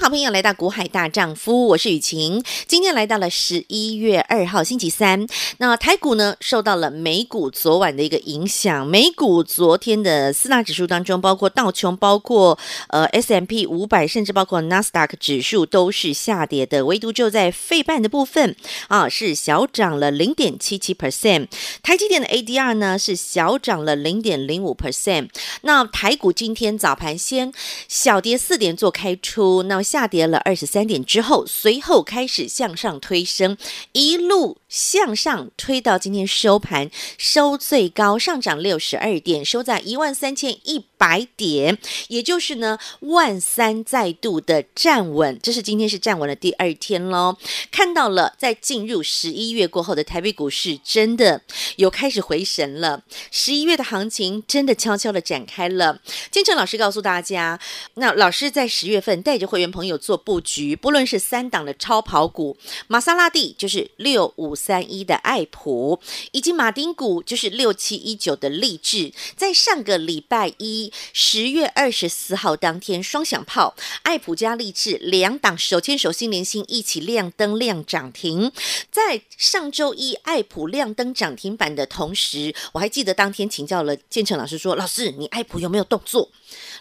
好朋友来到《股海大丈夫》，我是雨晴。今天来到了十一月二号星期三。那台股呢，受到了美股昨晚的一个影响。美股昨天的四大指数当中，包括道琼、包括呃 S M P 五百，甚至包括纳斯达克指数都是下跌的。唯独就在费半的部分啊，是小涨了零点七七 percent。台积电的 ADR 呢是小涨了零点零五 percent。那台股今天早盘先小跌四点做开出。那下跌了二十三点之后，随后开始向上推升，一路向上推到今天收盘，收最高上涨六十二点，收在一万三千一百点，也就是呢万三再度的站稳，这是今天是站稳的第二天喽。看到了，在进入十一月过后的台北股市，真的有开始回神了。十一月的行情真的悄悄的展开了。金成老师告诉大家，那老师在十月份带着会员朋友做布局，不论是三档的超跑股，玛莎拉蒂就是六五三一的爱普，以及马丁股就是六七一九的励志，在上个礼拜一十月二十四号当天，双响炮，爱普加励志两档手牵手心连心一起亮灯亮涨停。在上周一爱普亮灯涨停板的同时，我还记得当天请教了建成老师说：“老师，你爱普有没有动作？”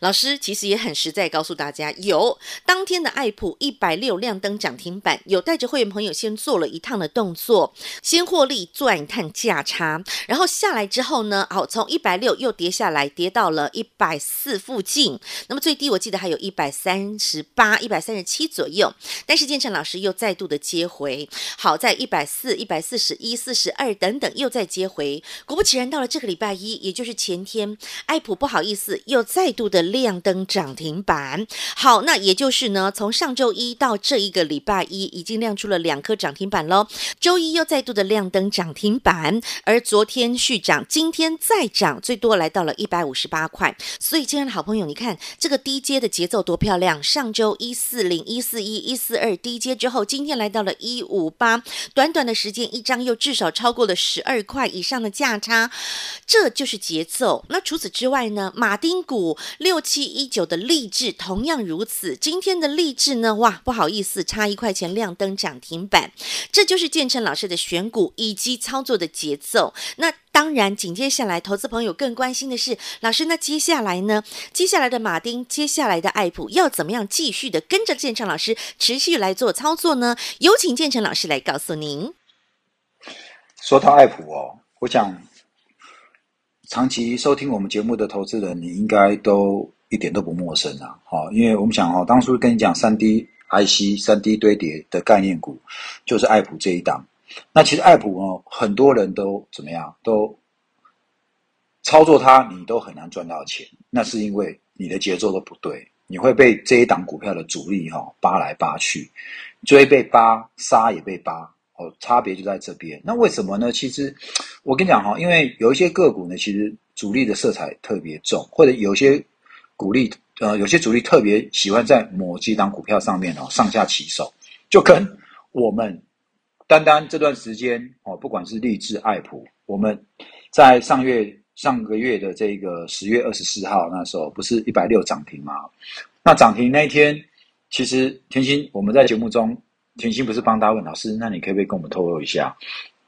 老师其实也很实在，告诉大家有。当天的爱普一百六亮灯涨停板，有带着会员朋友先做了一趟的动作，先获利赚一趟价差，然后下来之后呢，好，从一百六又跌下来，跌到了一百四附近。那么最低我记得还有一百三十八、一百三十七左右，但是建成老师又再度的接回，好，在一百四、一百四十一、四十二等等又再接回。果不其然，到了这个礼拜一，也就是前天，爱普不好意思又再度度的。亮灯涨停板，好，那也就是呢，从上周一到这一个礼拜一，已经亮出了两颗涨停板喽。周一又再度的亮灯涨停板，而昨天续涨，今天再涨，最多来到了一百五十八块。所以，亲爱的好朋友，你看这个低阶的节奏多漂亮！上周一四零、一四一、一四二低阶之后，今天来到了一五八，短短的时间，一张又至少超过了十二块以上的价差，这就是节奏。那除此之外呢，马丁股六。七一九的励志同样如此，今天的励志呢？哇，不好意思，差一块钱亮灯涨停板，这就是建成老师的选股以及操作的节奏。那当然，紧接下来，投资朋友更关心的是，老师，那接下来呢？接下来的马丁，接下来的爱普，要怎么样继续的跟着建成老师持续来做操作呢？有请建成老师来告诉您。说到爱普哦，我想。长期收听我们节目的投资人，你应该都一点都不陌生啊！好，因为我们想哈，当初跟你讲三 D IC、三 D 堆叠的概念股，就是爱普这一档。那其实爱普哦，很多人都怎么样，都操作它，你都很难赚到钱。那是因为你的节奏都不对，你会被这一档股票的主力哈扒来扒去，追被扒，杀也被扒。哦，差别就在这边。那为什么呢？其实我跟你讲哈，因为有一些个股呢，其实主力的色彩特别重，或者有些股力呃，有些主力特别喜欢在某几档股票上面哦上下起手，就跟我们单单这段时间哦，不管是力致、爱普，我们在上月上个月的这个十月二十四号那时候，不是一百六涨停吗？那涨停那一天，其实天心我们在节目中。甜心不是帮大家问老师，那你可不可以跟我们透露一下，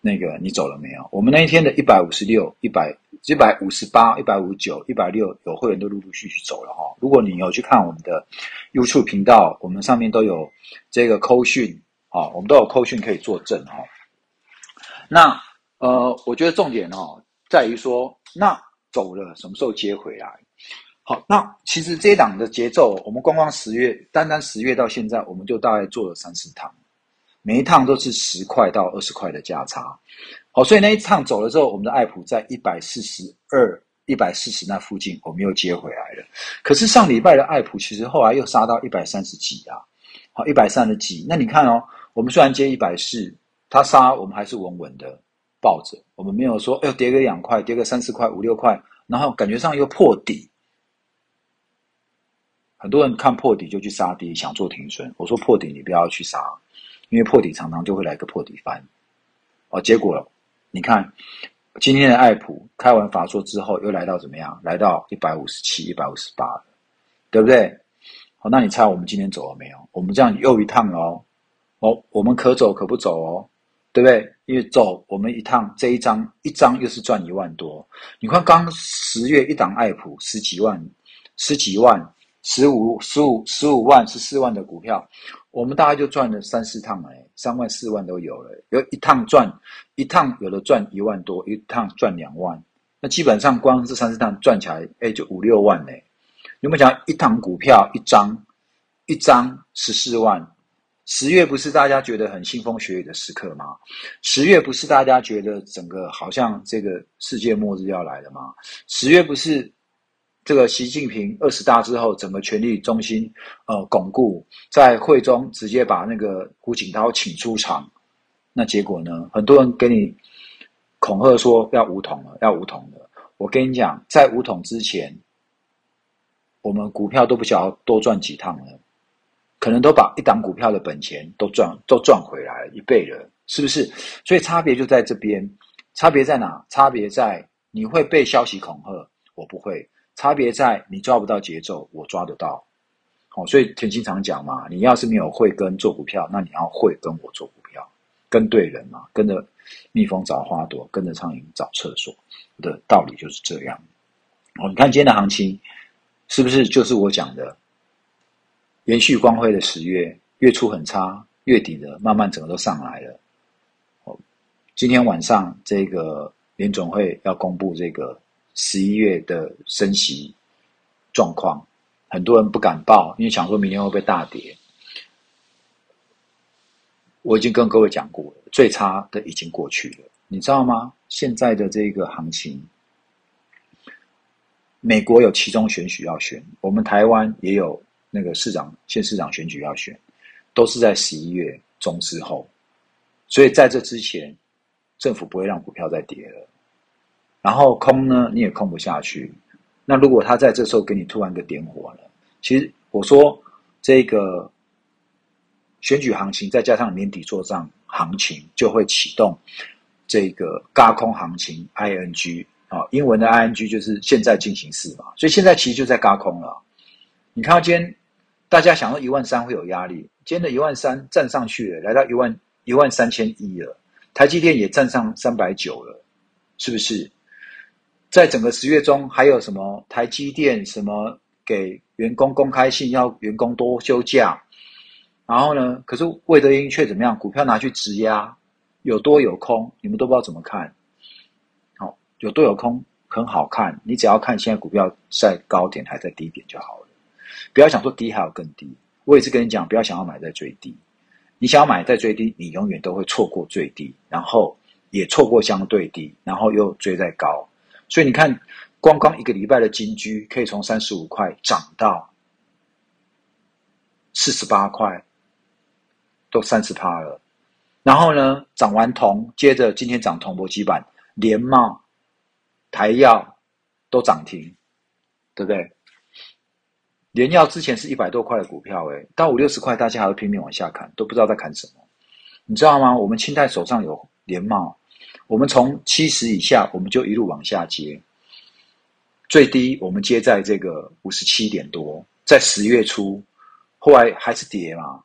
那个你走了没有？我们那一天的一百五十六、一百、一百五十八、一百五十九、一百六，有会员都陆陆续续走了哈。如果你有去看我们的 YouTube 频道，我们上面都有这个扣讯啊，我们都有扣讯可以作证哈。那呃，我觉得重点哦，在于说，那走了什么时候接回来？好，那其实这一档的节奏，我们光光十月，单单十月到现在，我们就大概做了三四趟，每一趟都是十块到二十块的价差。好，所以那一趟走了之后，我们的爱普在一百四十二、一百四十那附近，我们又接回来了。可是上礼拜的爱普，其实后来又杀到一百三十几啊，好，一百三十几。那你看哦，我们虽然接一百四，它杀我们还是稳稳的抱着，我们没有说，哎，跌个两块，跌个三四块、五六块，然后感觉上又破底。很多人看破底就去杀低，想做停损。我说破底你不要去杀，因为破底常常就会来个破底翻。哦，结果你看今天的爱普开完法说之后，又来到怎么样？来到一百五十七、一百五十八了，对不对？好，那你猜我们今天走了没有？我们这样又一趟了哦。哦，我们可走可不走哦，对不对？因为走我们一趟这一张一张又是赚一万多。你看刚十月一档爱普十几万，十几万。十五、十五、十五万、十四万的股票，我们大概就赚了三四趟哎，三万、四万都有了。有一趟赚一趟，有的赚一万多，一趟赚两万。那基本上光这三四趟赚起来，哎，就五六万嘞。有没有讲一趟股票一张，一张十四万？十月不是大家觉得很腥风血雨的时刻吗？十月不是大家觉得整个好像这个世界末日要来了吗？十月不是？这个习近平二十大之后，整个权力中心呃巩固，在会中直接把那个胡锦涛请出场，那结果呢？很多人给你恐吓说要武统了，要武统了。我跟你讲，在武统之前，我们股票都不晓得多赚几趟了，可能都把一档股票的本钱都赚都赚回来一倍了，是不是？所以差别就在这边，差别在哪？差别在你会被消息恐吓，我不会。差别在你抓不到节奏，我抓得到。哦，所以田经常讲嘛，你要是没有慧根做股票，那你要会跟我做股票，跟对人嘛，跟着蜜蜂找花朵，跟着苍蝇找厕所的道理就是这样。哦，你看今天的行情，是不是就是我讲的，延续光辉的十月，月初很差，月底的慢慢整个都上来了。哦，今天晚上这个联总会要公布这个。十一月的升息状况，很多人不敢报，因为想说明天会不会大跌。我已经跟各位讲过了，最差的已经过去了，你知道吗？现在的这个行情，美国有期中选举要选，我们台湾也有那个市长、县市长选举要选，都是在十一月中之后，所以在这之前，政府不会让股票再跌了。然后空呢，你也空不下去。那如果他在这时候给你突然个点火了，其实我说这个选举行情，再加上年底做账行情，就会启动这个轧空行情 ING 啊，英文的 ING 就是现在进行式嘛。所以现在其实就在轧空了。你看到今天大家想说一万三会有压力，今天的一万三站上去了，来到一万一万三千一了，台积电也站上三百九了，是不是？在整个十月中，还有什么台积电什么给员工公开信，要员工多休假，然后呢，可是魏德英却怎么样？股票拿去质押，有多有空，你们都不知道怎么看。好、有多有空很好看，你只要看现在股票在高点还在低点就好了，不要想说低还有更低。我也是跟你讲，不要想要买在最低，你想要买在最低，你永远都会错过最低，然后也错过相对低，然后又追在高。所以你看，光光一个礼拜的金居可以从三十五块涨到四十八块，都三十趴了。然后呢，涨完铜，接着今天涨铜箔基板，联茂、台耀都涨停，对不对？联耀之前是一百多块的股票，诶，到五六十块，大家还会拼命往下砍，都不知道在砍什么。你知道吗？我们清代手上有联茂。我们从七十以下，我们就一路往下接，最低我们接在这个五十七点多，在十月初，后来还是跌嘛。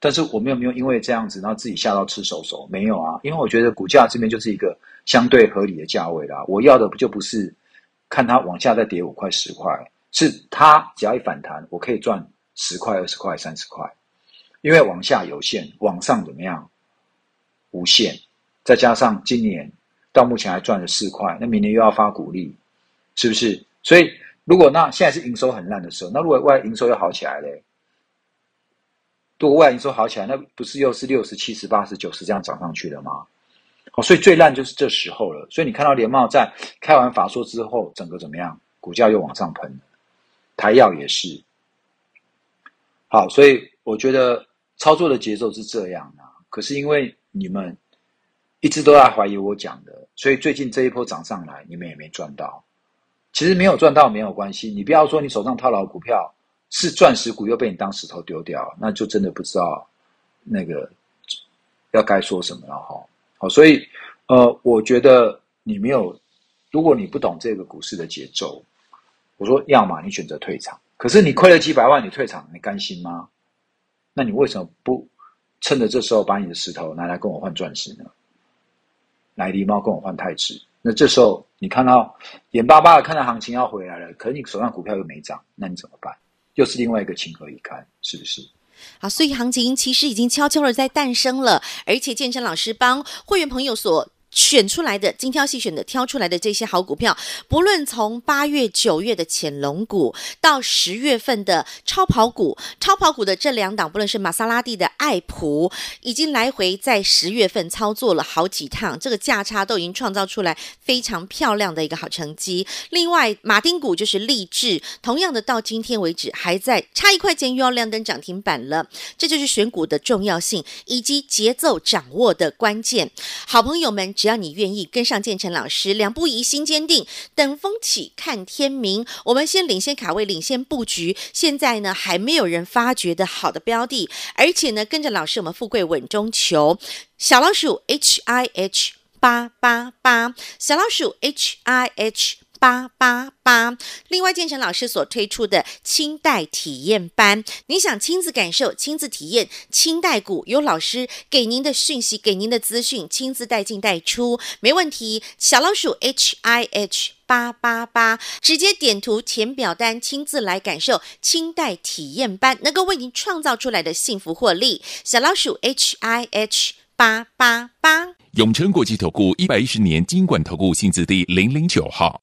但是我们有没有因为这样子，然后自己吓到吃手手？没有啊，因为我觉得股价这边就是一个相对合理的价位啦。我要的不就不是看它往下再跌五块十块，是它只要一反弹，我可以赚十块二十块三十块，因为往下有限，往上怎么样？无限。再加上今年到目前还赚了四块，那明年又要发股利，是不是？所以如果那现在是营收很烂的时候，那如果外营收又好起来嘞，如果外营收好起来，那不是又是六十、七十、八十、九十这样涨上去了吗？哦，所以最烂就是这时候了。所以你看到联茂在开完法说之后，整个怎么样？股价又往上喷，台药也是。好，所以我觉得操作的节奏是这样啊。可是因为你们。一直都在怀疑我讲的，所以最近这一波涨上来，你们也没赚到。其实没有赚到没有关系，你不要说你手上套牢股票是钻石股又被你当石头丢掉，那就真的不知道那个要该说什么了哈。好，所以呃，我觉得你没有，如果你不懂这个股市的节奏，我说要么你选择退场，可是你亏了几百万，你退场，你甘心吗？那你为什么不趁着这时候把你的石头拿来跟我换钻石呢？来狸猫跟我换太子，那这时候你看到眼巴巴的看到行情要回来了，可是你手上股票又没涨，那你怎么办？又是另外一个情何以堪，是不是？好，所以行情其实已经悄悄的在诞生了，而且建成老师帮会员朋友所。选出来的精挑细选的挑出来的这些好股票，不论从八月、九月的潜龙股，到十月份的超跑股，超跑股的这两档，不论是玛莎拉蒂的爱普，已经来回在十月份操作了好几趟，这个价差都已经创造出来非常漂亮的一个好成绩。另外，马丁股就是励志，同样的到今天为止还在差一块钱又要亮灯涨停板了，这就是选股的重要性以及节奏掌握的关键。好朋友们。只要你愿意跟上建成老师，两步一心坚定，等风起看天明。我们先领先卡位，领先布局。现在呢，还没有人发掘的好的标的，而且呢，跟着老师，我们富贵稳中求。小老鼠 H I H 八八八，小老鼠 H I H。八八八。另外，建成老师所推出的清代体验班，你想亲自感受、亲自体验清代股，有老师给您的讯息、给您的资讯，亲自带进带出，没问题。小老鼠 H I H 八八八，直接点图填表单，亲自来感受清代体验班能够为您创造出来的幸福获利。小老鼠 H I H 八八八。永诚国际投顾一百一十年金管投顾薪资第零零九号。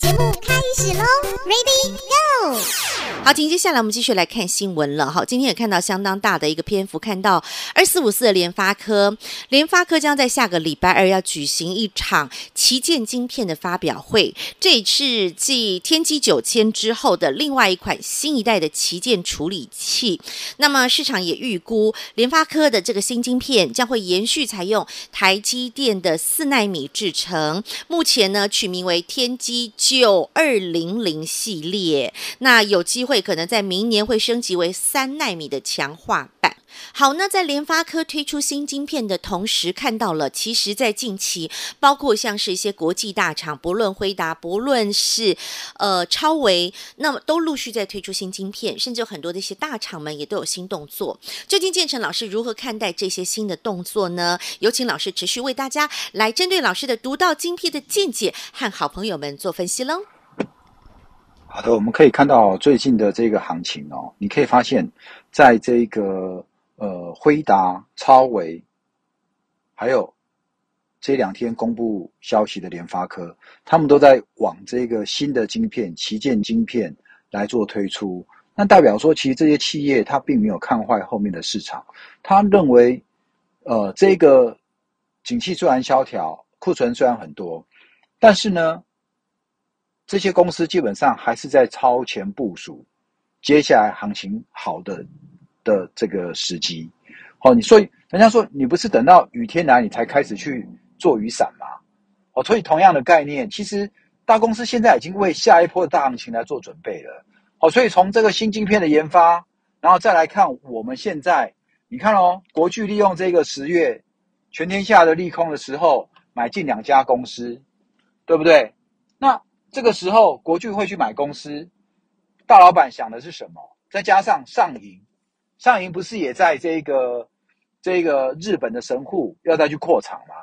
节目开始喽，Ready Go！好，紧接下来我们继续来看新闻了。好，今天也看到相当大的一个篇幅，看到二四五四的联发科，联发科将在下个礼拜二要举行一场旗舰晶片的发表会，这是继天玑九千之后的另外一款新一代的旗舰处理器。那么市场也预估联发科的这个新晶片将会延续采用台积电的四纳米制程，目前呢取名为天玑。九二零零系列，那有机会可能在明年会升级为三纳米的强化版。好，那在联发科推出新晶片的同时，看到了，其实，在近期，包括像是一些国际大厂，不论辉达，不论是呃超微，那么都陆续在推出新晶片，甚至有很多的一些大厂们也都有新动作。究竟建成老师如何看待这些新的动作呢？有请老师持续为大家来针对老师的独到晶片的见解和好朋友们做分析喽。好的，我们可以看到最近的这个行情哦，你可以发现，在这个。呃，辉达、超微，还有这两天公布消息的联发科，他们都在往这个新的晶片、旗舰晶片来做推出。那代表说，其实这些企业它并没有看坏后面的市场，他认为，呃，这个景气虽然萧条，库存虽然很多，但是呢，这些公司基本上还是在超前部署，接下来行情好的。的这个时机，哦，你所以人家说你不是等到雨天来你才开始去做雨伞吗？哦，所以同样的概念，其实大公司现在已经为下一波的大行情来做准备了。哦，所以从这个新晶片的研发，然后再来看我们现在，你看哦，国巨利用这个十月全天下的利空的时候买进两家公司，对不对？那这个时候国巨会去买公司，大老板想的是什么？再加上上银。上银不是也在这个这个日本的神户要再去扩厂吗？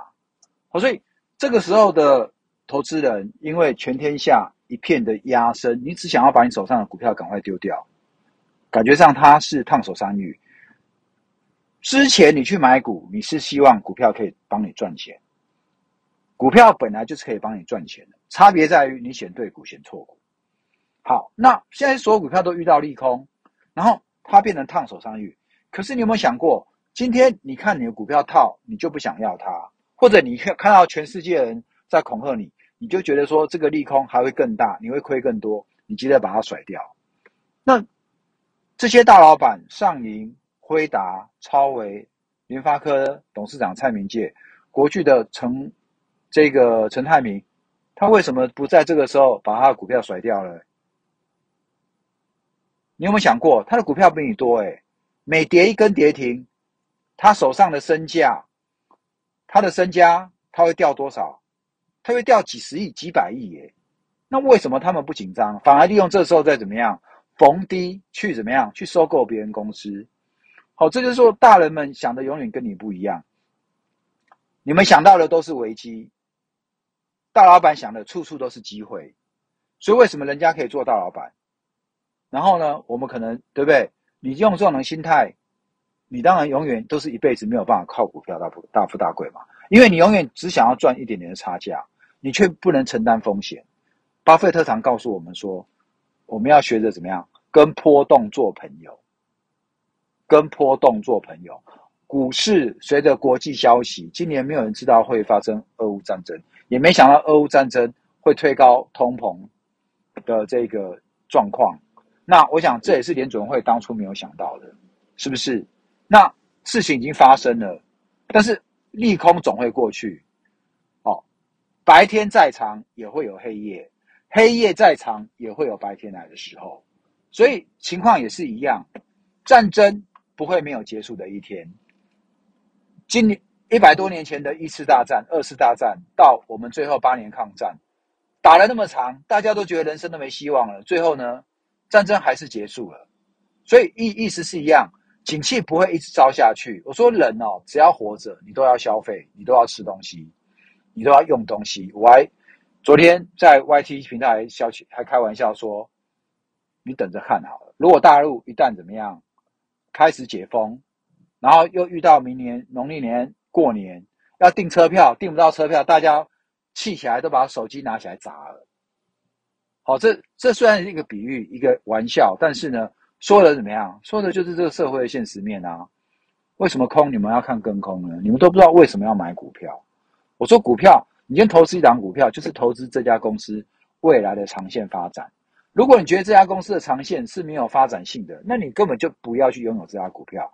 好，所以这个时候的投资人，因为全天下一片的压升，你只想要把你手上的股票赶快丢掉，感觉上他是烫手山芋。之前你去买股，你是希望股票可以帮你赚钱，股票本来就是可以帮你赚钱的，差别在于你选对股选错股。好，那现在所有股票都遇到利空，然后。它变成烫手山芋，可是你有没有想过，今天你看你的股票套，你就不想要它，或者你看到全世界人在恐吓你，你就觉得说这个利空还会更大，你会亏更多，你记得把它甩掉。那这些大老板，上银、辉达、超微、联发科董事长蔡明介，国巨的陈这个陈泰铭，他为什么不在这个时候把他的股票甩掉了？你有没有想过，他的股票比你多诶，每跌一根跌停，他手上的身价，他的身家他会掉多少？他会掉几十亿、几百亿耶。那为什么他们不紧张，反而利用这时候再怎么样逢低去怎么样去收购别人公司？好，这就是说大人们想的永远跟你不一样。你们想到的都是危机，大老板想的处处都是机会。所以为什么人家可以做大老板？然后呢，我们可能对不对？你用这种心态，你当然永远都是一辈子没有办法靠股票大富大富大贵嘛，因为你永远只想要赚一点点的差价，你却不能承担风险。巴菲特常告诉我们说，我们要学着怎么样跟波动做朋友，跟波动做朋友。股市随着国际消息，今年没有人知道会发生俄乌战争，也没想到俄乌战争会推高通膨的这个状况。那我想这也是联准会当初没有想到的，是不是？那事情已经发生了，但是利空总会过去。哦，白天再长也会有黑夜，黑夜再长也会有白天来的时候。所以情况也是一样，战争不会没有结束的一天。今年一百多年前的一次大战、二次大战，到我们最后八年抗战，打了那么长，大家都觉得人生都没希望了，最后呢？战争还是结束了，所以意意思是一样，景气不会一直糟下去。我说人哦，只要活着，你都要消费，你都要吃东西，你都要用东西。我还昨天在 YT 平台消息还开玩笑说，你等着看好了，如果大陆一旦怎么样开始解封，然后又遇到明年农历年过年要订车票，订不到车票，大家气起来都把手机拿起来砸了。好，这这虽然是一个比喻，一个玩笑，但是呢，说的怎么样？说的就是这个社会的现实面啊。为什么空？你们要看跟空呢？你们都不知道为什么要买股票。我说股票，你先投资一档股票，就是投资这家公司未来的长线发展。如果你觉得这家公司的长线是没有发展性的，那你根本就不要去拥有这家股票。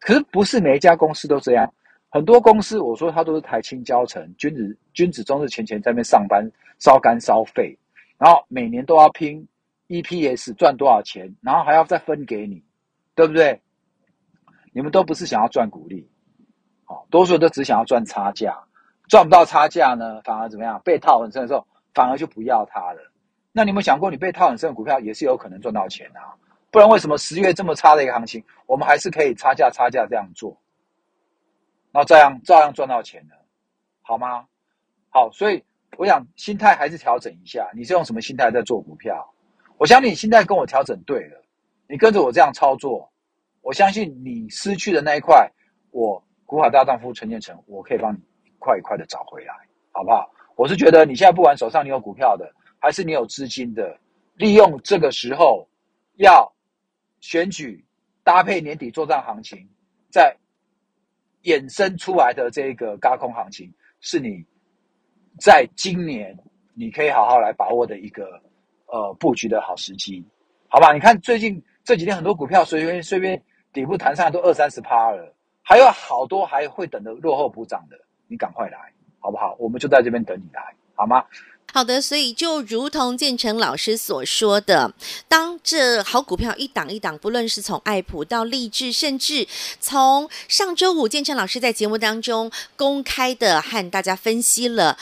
可是不是每一家公司都这样，很多公司我说它都是台清交成，君子君子终日前前在那边上班烧肝烧肺。然后每年都要拼 EPS 赚多少钱，然后还要再分给你，对不对？你们都不是想要赚股利，好，多数都只想要赚差价，赚不到差价呢，反而怎么样？被套很深的时候，反而就不要它了。那你有没有想过，你被套很深的股票也是有可能赚到钱啊？不然为什么十月这么差的一个行情，我们还是可以差价差价这样做，然后这样照样赚到钱的，好吗？好，所以。我想心态还是调整一下。你是用什么心态在做股票？我相信你心态跟我调整对了，你跟着我这样操作，我相信你失去的那一块，我古海大丈夫陈建成，我可以帮你一块一块的找回来，好不好？我是觉得你现在不管手上你有股票的，还是你有资金的，利用这个时候要选举搭配年底作战行情，再衍生出来的这个高空行情，是你。在今年，你可以好好来把握的一个呃布局的好时机，好吧？你看最近这几天很多股票随便随便底部弹上都二三十趴了，还有好多还会等着落后补涨的，你赶快来，好不好？我们就在这边等你来，好吗？好的，所以就如同建成老师所说的，当这好股票一档一档，不论是从爱普到励志，甚至从上周五建成老师在节目当中公开的和大家分析了。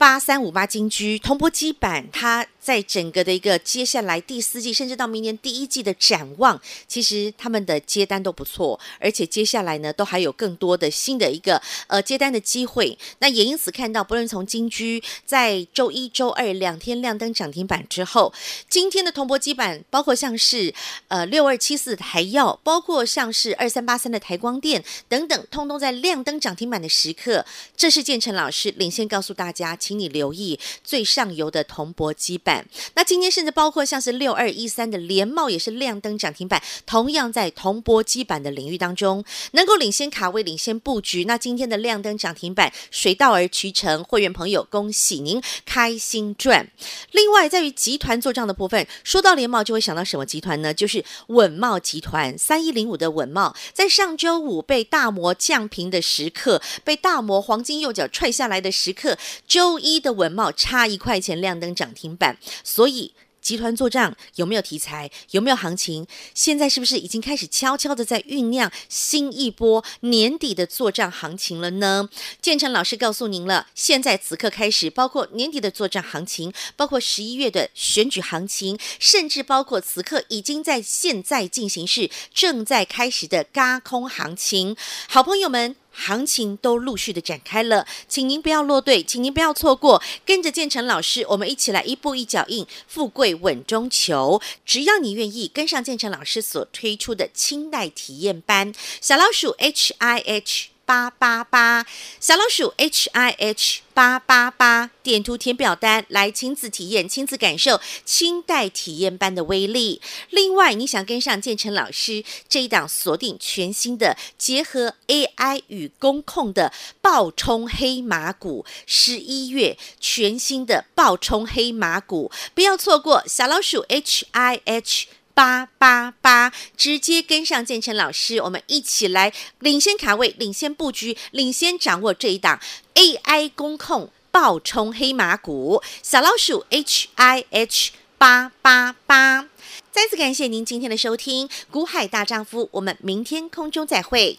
八三五八金居铜箔基板，它在整个的一个接下来第四季，甚至到明年第一季的展望，其实他们的接单都不错，而且接下来呢，都还有更多的新的一个呃接单的机会。那也因此看到，不论从金居在周一周二两天亮灯涨停板之后，今天的铜箔基板，包括像是呃六二七四台燿，包括像是二三八三的台光电等等，通通在亮灯涨停板的时刻，这是建成老师领先告诉大家。请你留意最上游的铜箔基板。那今天甚至包括像是六二一三的联茂也是亮灯涨停板，同样在铜箔基板的领域当中能够领先卡位、领先布局。那今天的亮灯涨停板水到而渠成，会员朋友恭喜您开心赚。另外，在于集团做账的部分，说到联茂就会想到什么集团呢？就是稳懋集团三一零五的稳懋，在上周五被大摩降平的时刻，被大摩黄金右脚踹下来的时刻，周。一的稳懋差一块钱亮灯涨停板，所以集团做账有没有题材？有没有行情？现在是不是已经开始悄悄的在酝酿新一波年底的做账行情了呢？建成老师告诉您了，现在此刻开始，包括年底的做账行情，包括十一月的选举行情，甚至包括此刻已经在现在进行式正在开始的轧空行情，好朋友们。行情都陆续的展开了，请您不要落队，请您不要错过，跟着建成老师，我们一起来一步一脚印，富贵稳中求。只要你愿意跟上建成老师所推出的清代体验班，小老鼠 H I H。八八八，小老鼠 H I H 八八八，点图填表单来亲自体验、亲自感受清代体验班的威力。另外，你想跟上建成老师这一档锁定全新的结合 AI 与工控的暴冲黑马股，十一月全新的暴冲黑马股，不要错过小老鼠 H I H。八八八，直接跟上建成老师，我们一起来领先卡位、领先布局、领先掌握这一档 AI 工控爆冲黑马股，小老鼠 H I H 八八八。再次感谢您今天的收听，股海大丈夫，我们明天空中再会。